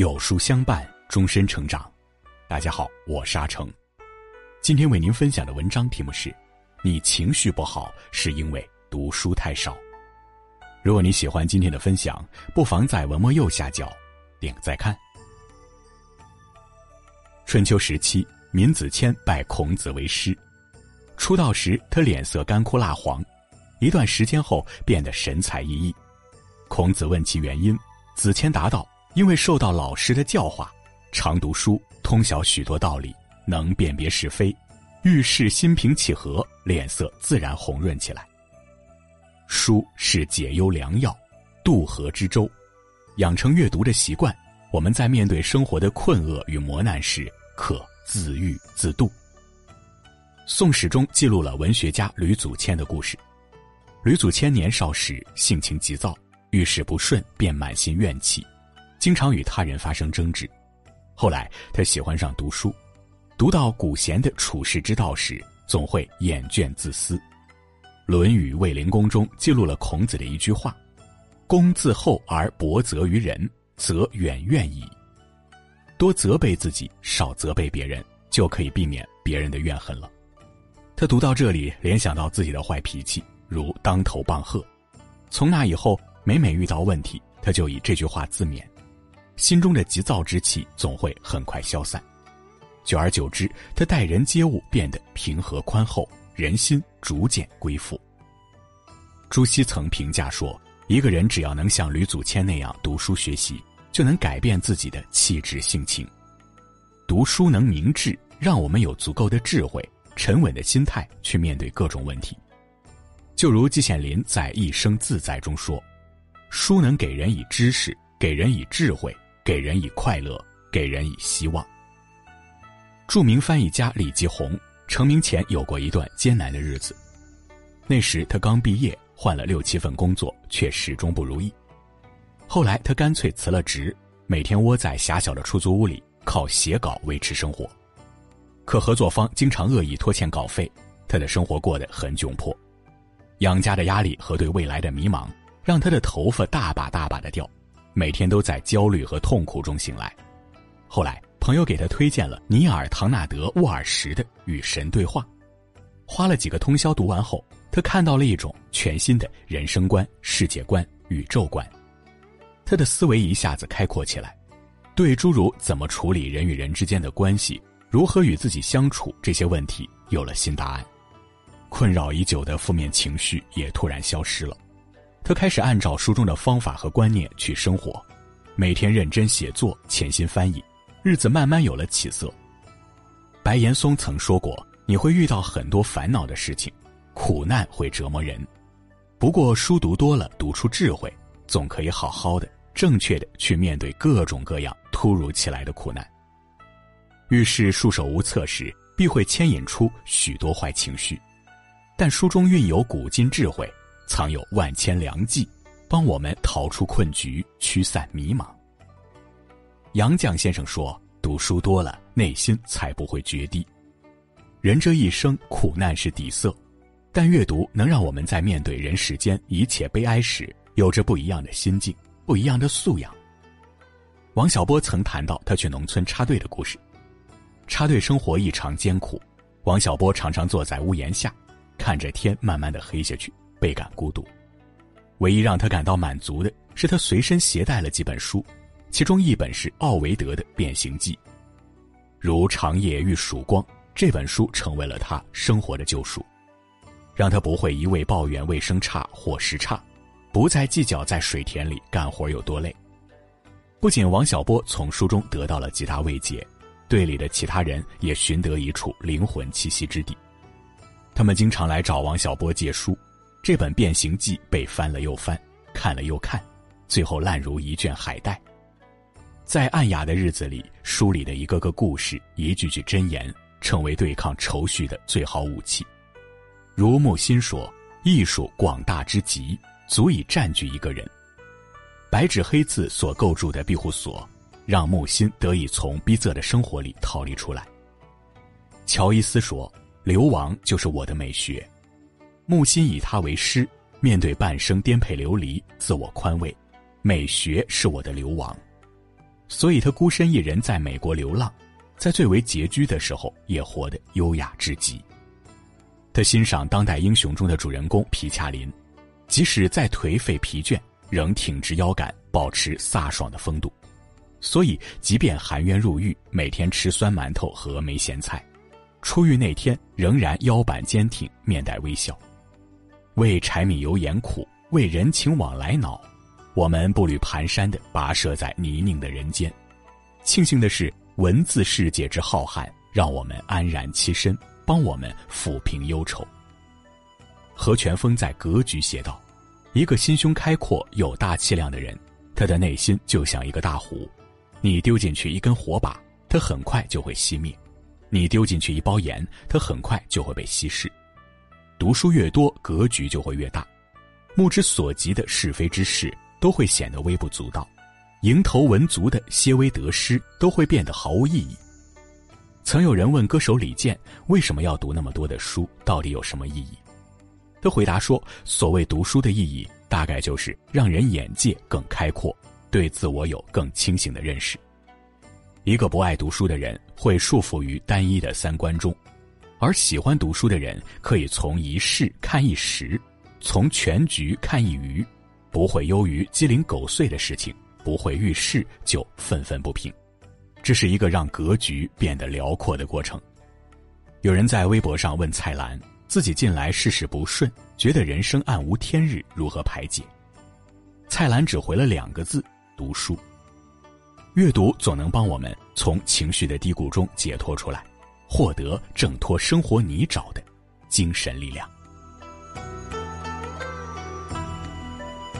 有书相伴，终身成长。大家好，我是阿成。今天为您分享的文章题目是：你情绪不好是因为读书太少。如果你喜欢今天的分享，不妨在文末右下角点个再看。春秋时期，闵子骞拜孔子为师。出道时，他脸色干枯蜡黄，一段时间后变得神采奕奕。孔子问其原因，子骞答道。因为受到老师的教化，常读书，通晓许多道理，能辨别是非，遇事心平气和，脸色自然红润起来。书是解忧良药，渡河之舟。养成阅读的习惯，我们在面对生活的困厄与磨难时，可自愈自渡。《宋史》中记录了文学家吕祖谦的故事。吕祖谦年少时性情急躁，遇事不顺便满心怨气。经常与他人发生争执，后来他喜欢上读书，读到古贤的处世之道时，总会厌倦自私。《论语卫灵公》中记录了孔子的一句话：“公自厚而薄责于人，则远怨矣。”多责备自己，少责备别人，就可以避免别人的怨恨了。他读到这里，联想到自己的坏脾气，如当头棒喝。从那以后，每每遇到问题，他就以这句话自勉。心中的急躁之气总会很快消散，久而久之，他待人接物变得平和宽厚，人心逐渐归附。朱熹曾评价说：“一个人只要能像吕祖谦那样读书学习，就能改变自己的气质性情。读书能明智，让我们有足够的智慧、沉稳的心态去面对各种问题。”就如季羡林在《一生自在》中说：“书能给人以知识，给人以智慧。”给人以快乐，给人以希望。著名翻译家李继红成名前有过一段艰难的日子，那时他刚毕业，换了六七份工作，却始终不如意。后来他干脆辞了职，每天窝在狭小的出租屋里，靠写稿维持生活。可合作方经常恶意拖欠稿费，他的生活过得很窘迫。养家的压力和对未来的迷茫，让他的头发大把大把的掉。每天都在焦虑和痛苦中醒来。后来，朋友给他推荐了尼尔·唐纳德·沃尔什的《与神对话》，花了几个通宵读完后，他看到了一种全新的人生观、世界观、宇宙观。他的思维一下子开阔起来，对诸如怎么处理人与人之间的关系、如何与自己相处这些问题有了新答案。困扰已久的负面情绪也突然消失了。他开始按照书中的方法和观念去生活，每天认真写作，潜心翻译，日子慢慢有了起色。白岩松曾说过：“你会遇到很多烦恼的事情，苦难会折磨人，不过书读多了，读出智慧，总可以好好的、正确的去面对各种各样突如其来的苦难。遇事束手无策时，必会牵引出许多坏情绪，但书中蕴有古今智慧。”藏有万千良计，帮我们逃出困局，驱散迷茫。杨绛先生说：“读书多了，内心才不会决堤。人这一生，苦难是底色，但阅读能让我们在面对人世间一切悲哀时，有着不一样的心境，不一样的素养。”王小波曾谈到他去农村插队的故事。插队生活异常艰苦，王小波常常坐在屋檐下，看着天慢慢的黑下去。倍感孤独，唯一让他感到满足的是，他随身携带了几本书，其中一本是奥维德的《变形记》。如长夜遇曙光，这本书成为了他生活的救赎，让他不会一味抱怨卫生差、伙食差，不再计较在水田里干活有多累。不仅王小波从书中得到了极大慰藉，队里的其他人也寻得一处灵魂栖息之地，他们经常来找王小波借书。这本《变形记》被翻了又翻，看了又看，最后烂如一卷海带。在暗哑的日子里，书里的一个个故事、一句句箴言，成为对抗愁绪的最好武器。如木心说：“艺术广大之极，足以占据一个人。”白纸黑字所构筑的庇护所，让木心得以从逼仄的生活里逃离出来。乔伊斯说：“流亡就是我的美学。”木心以他为师，面对半生颠沛流离，自我宽慰，美学是我的流亡。所以他孤身一人在美国流浪，在最为拮据的时候也活得优雅至极。他欣赏当代英雄中的主人公皮恰林，即使再颓废疲倦，仍挺直腰杆，保持飒爽的风度。所以，即便含冤入狱，每天吃酸馒头和没咸菜，出狱那天仍然腰板坚挺，面带微笑。为柴米油盐苦，为人情往来恼。我们步履蹒跚的跋涉在泥泞的人间，庆幸的是，文字世界之浩瀚，让我们安然栖身，帮我们抚平忧愁。何全峰在《格局》写道：“一个心胸开阔、有大气量的人，他的内心就像一个大湖，你丢进去一根火把，它很快就会熄灭；你丢进去一包盐，它很快就会被稀释。读书越多，格局就会越大，目之所及的是非之事。”都会显得微不足道，蝇头文足的些微得失都会变得毫无意义。曾有人问歌手李健为什么要读那么多的书，到底有什么意义？他回答说：“所谓读书的意义，大概就是让人眼界更开阔，对自我有更清醒的认识。一个不爱读书的人会束缚于单一的三观中，而喜欢读书的人可以从一事看一时，从全局看一隅。”不会忧于鸡零狗碎的事情，不会遇事就愤愤不平，这是一个让格局变得辽阔的过程。有人在微博上问蔡澜，自己近来事事不顺，觉得人生暗无天日，如何排解？蔡澜只回了两个字：读书。阅读总能帮我们从情绪的低谷中解脱出来，获得挣脱生活泥沼的精神力量。